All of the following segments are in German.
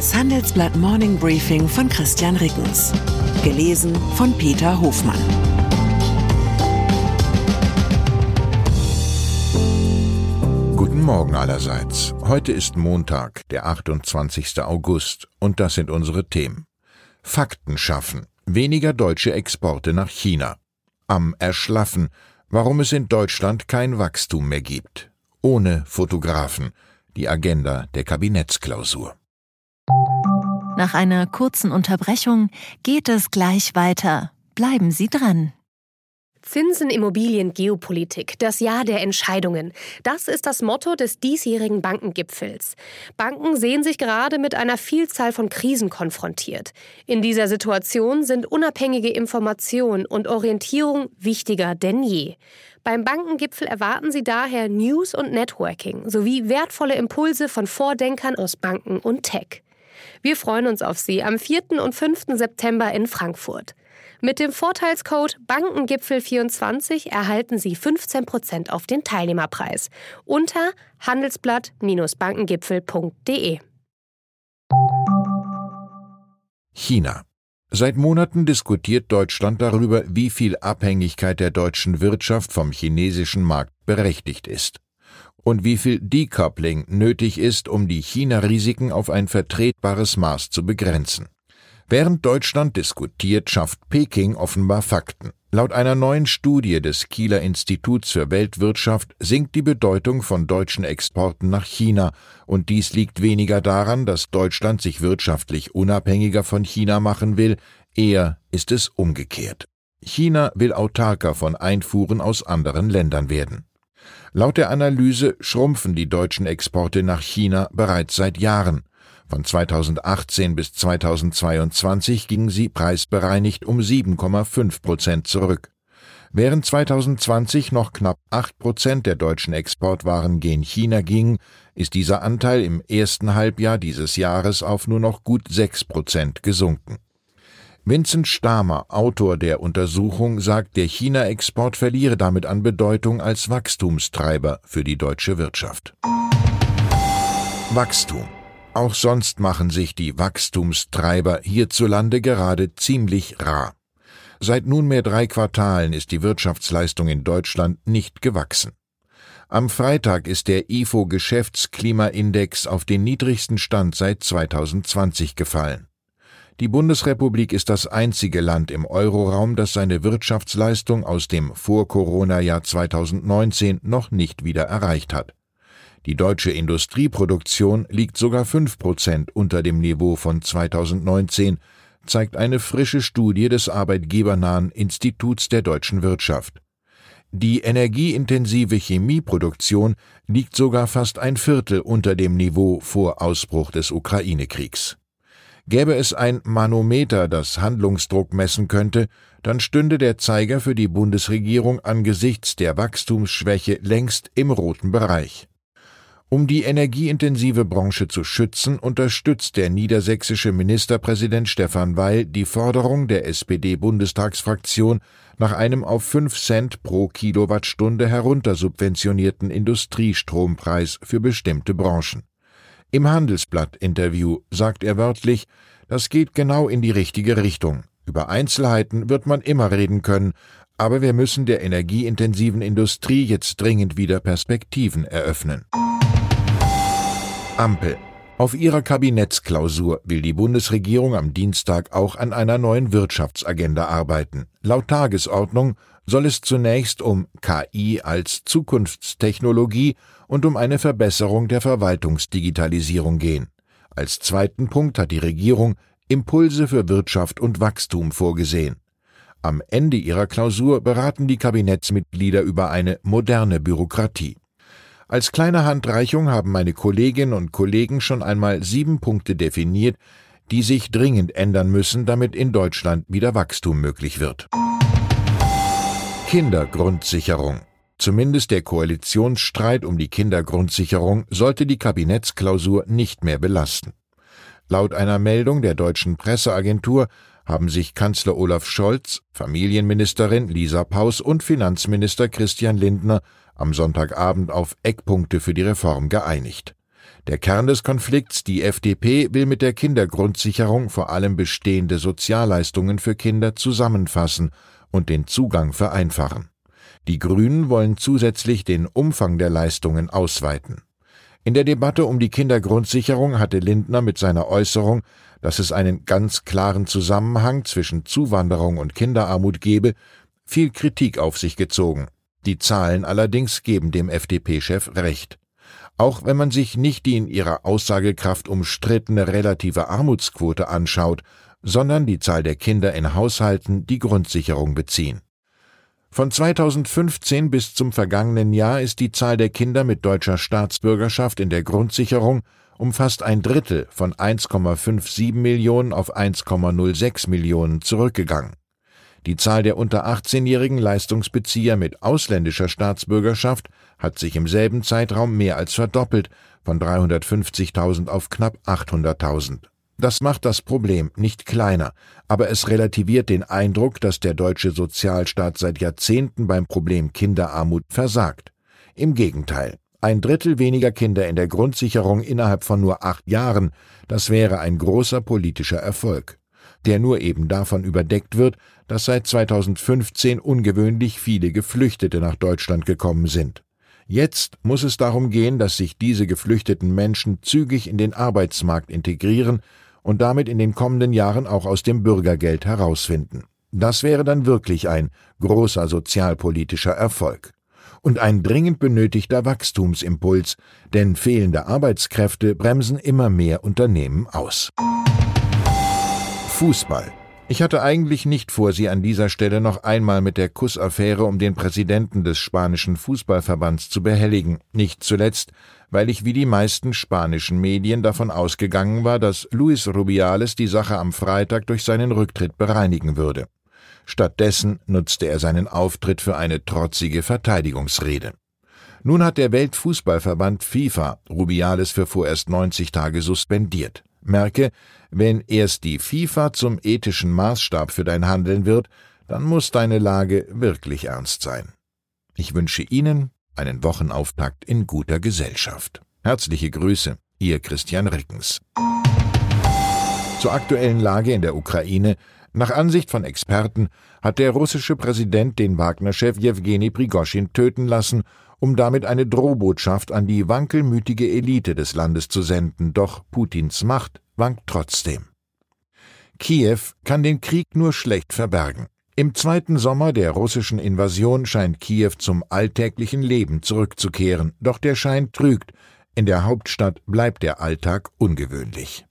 Das Handelsblatt Morning Briefing von Christian Rickens. Gelesen von Peter Hofmann. Guten Morgen allerseits. Heute ist Montag, der 28. August, und das sind unsere Themen. Fakten schaffen. Weniger deutsche Exporte nach China. Am Erschlaffen. Warum es in Deutschland kein Wachstum mehr gibt. Ohne Fotografen. Die Agenda der Kabinettsklausur. Nach einer kurzen Unterbrechung geht es gleich weiter. Bleiben Sie dran. Zinsen, Immobilien, Geopolitik, das Jahr der Entscheidungen. Das ist das Motto des diesjährigen Bankengipfels. Banken sehen sich gerade mit einer Vielzahl von Krisen konfrontiert. In dieser Situation sind unabhängige Information und Orientierung wichtiger denn je. Beim Bankengipfel erwarten Sie daher News und Networking sowie wertvolle Impulse von Vordenkern aus Banken und Tech. Wir freuen uns auf Sie am 4. und 5. September in Frankfurt. Mit dem Vorteilscode Bankengipfel24 erhalten Sie 15% auf den Teilnehmerpreis unter handelsblatt-bankengipfel.de. China. Seit Monaten diskutiert Deutschland darüber, wie viel Abhängigkeit der deutschen Wirtschaft vom chinesischen Markt berechtigt ist und wie viel Decoupling nötig ist, um die China-Risiken auf ein vertretbares Maß zu begrenzen. Während Deutschland diskutiert, schafft Peking offenbar Fakten. Laut einer neuen Studie des Kieler Instituts für Weltwirtschaft sinkt die Bedeutung von deutschen Exporten nach China, und dies liegt weniger daran, dass Deutschland sich wirtschaftlich unabhängiger von China machen will, eher ist es umgekehrt. China will autarker von Einfuhren aus anderen Ländern werden. Laut der Analyse schrumpfen die deutschen Exporte nach China bereits seit Jahren. Von 2018 bis 2022 gingen sie preisbereinigt um 7,5 Prozent zurück. Während 2020 noch knapp 8 Prozent der deutschen Exportwaren gen China gingen, ist dieser Anteil im ersten Halbjahr dieses Jahres auf nur noch gut 6 Prozent gesunken. Vincent Stamer, Autor der Untersuchung, sagt, der China-Export verliere damit an Bedeutung als Wachstumstreiber für die deutsche Wirtschaft. Wachstum. Auch sonst machen sich die Wachstumstreiber hierzulande gerade ziemlich rar. Seit nunmehr drei Quartalen ist die Wirtschaftsleistung in Deutschland nicht gewachsen. Am Freitag ist der IFO Geschäftsklimaindex auf den niedrigsten Stand seit 2020 gefallen. Die Bundesrepublik ist das einzige Land im Euroraum, das seine Wirtschaftsleistung aus dem Vor-Corona-Jahr 2019 noch nicht wieder erreicht hat. Die deutsche Industrieproduktion liegt sogar fünf Prozent unter dem Niveau von 2019, zeigt eine frische Studie des arbeitgebernahen Instituts der deutschen Wirtschaft. Die energieintensive Chemieproduktion liegt sogar fast ein Viertel unter dem Niveau vor Ausbruch des Ukraine-Kriegs. Gäbe es ein Manometer, das Handlungsdruck messen könnte, dann stünde der Zeiger für die Bundesregierung angesichts der Wachstumsschwäche längst im roten Bereich. Um die energieintensive Branche zu schützen, unterstützt der niedersächsische Ministerpräsident Stefan Weil die Forderung der SPD-Bundestagsfraktion nach einem auf 5 Cent pro Kilowattstunde heruntersubventionierten Industriestrompreis für bestimmte Branchen. Im Handelsblatt-Interview sagt er wörtlich, das geht genau in die richtige Richtung. Über Einzelheiten wird man immer reden können, aber wir müssen der energieintensiven Industrie jetzt dringend wieder Perspektiven eröffnen. Ampel. Auf ihrer Kabinettsklausur will die Bundesregierung am Dienstag auch an einer neuen Wirtschaftsagenda arbeiten. Laut Tagesordnung soll es zunächst um KI als Zukunftstechnologie und um eine Verbesserung der Verwaltungsdigitalisierung gehen. Als zweiten Punkt hat die Regierung Impulse für Wirtschaft und Wachstum vorgesehen. Am Ende ihrer Klausur beraten die Kabinettsmitglieder über eine moderne Bürokratie. Als kleine Handreichung haben meine Kolleginnen und Kollegen schon einmal sieben Punkte definiert, die sich dringend ändern müssen, damit in Deutschland wieder Wachstum möglich wird. Kindergrundsicherung. Zumindest der Koalitionsstreit um die Kindergrundsicherung sollte die Kabinettsklausur nicht mehr belasten. Laut einer Meldung der deutschen Presseagentur haben sich Kanzler Olaf Scholz, Familienministerin Lisa Paus und Finanzminister Christian Lindner am Sonntagabend auf Eckpunkte für die Reform geeinigt. Der Kern des Konflikts, die FDP will mit der Kindergrundsicherung vor allem bestehende Sozialleistungen für Kinder zusammenfassen und den Zugang vereinfachen. Die Grünen wollen zusätzlich den Umfang der Leistungen ausweiten. In der Debatte um die Kindergrundsicherung hatte Lindner mit seiner Äußerung, dass es einen ganz klaren Zusammenhang zwischen Zuwanderung und Kinderarmut gebe, viel Kritik auf sich gezogen. Die Zahlen allerdings geben dem FDP-Chef recht. Auch wenn man sich nicht die in ihrer Aussagekraft umstrittene relative Armutsquote anschaut, sondern die Zahl der Kinder in Haushalten die Grundsicherung beziehen. Von 2015 bis zum vergangenen Jahr ist die Zahl der Kinder mit deutscher Staatsbürgerschaft in der Grundsicherung um fast ein Drittel von 1,57 Millionen auf 1,06 Millionen zurückgegangen. Die Zahl der unter 18-jährigen Leistungsbezieher mit ausländischer Staatsbürgerschaft hat sich im selben Zeitraum mehr als verdoppelt, von 350.000 auf knapp 800.000. Das macht das Problem nicht kleiner, aber es relativiert den Eindruck, dass der deutsche Sozialstaat seit Jahrzehnten beim Problem Kinderarmut versagt. Im Gegenteil, ein Drittel weniger Kinder in der Grundsicherung innerhalb von nur acht Jahren, das wäre ein großer politischer Erfolg der nur eben davon überdeckt wird, dass seit 2015 ungewöhnlich viele Geflüchtete nach Deutschland gekommen sind. Jetzt muss es darum gehen, dass sich diese geflüchteten Menschen zügig in den Arbeitsmarkt integrieren und damit in den kommenden Jahren auch aus dem Bürgergeld herausfinden. Das wäre dann wirklich ein großer sozialpolitischer Erfolg. Und ein dringend benötigter Wachstumsimpuls, denn fehlende Arbeitskräfte bremsen immer mehr Unternehmen aus. Fußball. Ich hatte eigentlich nicht vor, Sie an dieser Stelle noch einmal mit der Kussaffäre um den Präsidenten des spanischen Fußballverbands zu behelligen, nicht zuletzt, weil ich wie die meisten spanischen Medien davon ausgegangen war, dass Luis Rubiales die Sache am Freitag durch seinen Rücktritt bereinigen würde. Stattdessen nutzte er seinen Auftritt für eine trotzige Verteidigungsrede. Nun hat der Weltfußballverband FIFA Rubiales für vorerst 90 Tage suspendiert. Merke, wenn erst die FIFA zum ethischen Maßstab für dein Handeln wird, dann muss deine Lage wirklich ernst sein. Ich wünsche Ihnen einen Wochenauftakt in guter Gesellschaft. Herzliche Grüße, Ihr Christian Rickens. Zur aktuellen Lage in der Ukraine. Nach Ansicht von Experten hat der russische Präsident den Wagner-Chef Jewgeni Prigoschin töten lassen, um damit eine Drohbotschaft an die wankelmütige Elite des Landes zu senden, doch Putins Macht wankt trotzdem. Kiew kann den Krieg nur schlecht verbergen. Im zweiten Sommer der russischen Invasion scheint Kiew zum alltäglichen Leben zurückzukehren, doch der Schein trügt, in der Hauptstadt bleibt der Alltag ungewöhnlich.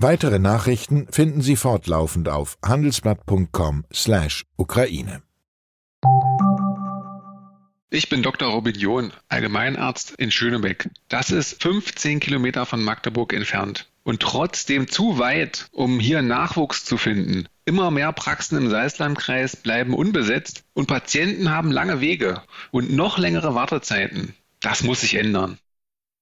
Weitere Nachrichten finden Sie fortlaufend auf handelsblatt.com/Ukraine. Ich bin Dr. Robin John, Allgemeinarzt in Schönebeck. Das ist 15 Kilometer von Magdeburg entfernt und trotzdem zu weit, um hier Nachwuchs zu finden. Immer mehr Praxen im Salzlandkreis bleiben unbesetzt und Patienten haben lange Wege und noch längere Wartezeiten. Das muss sich ändern.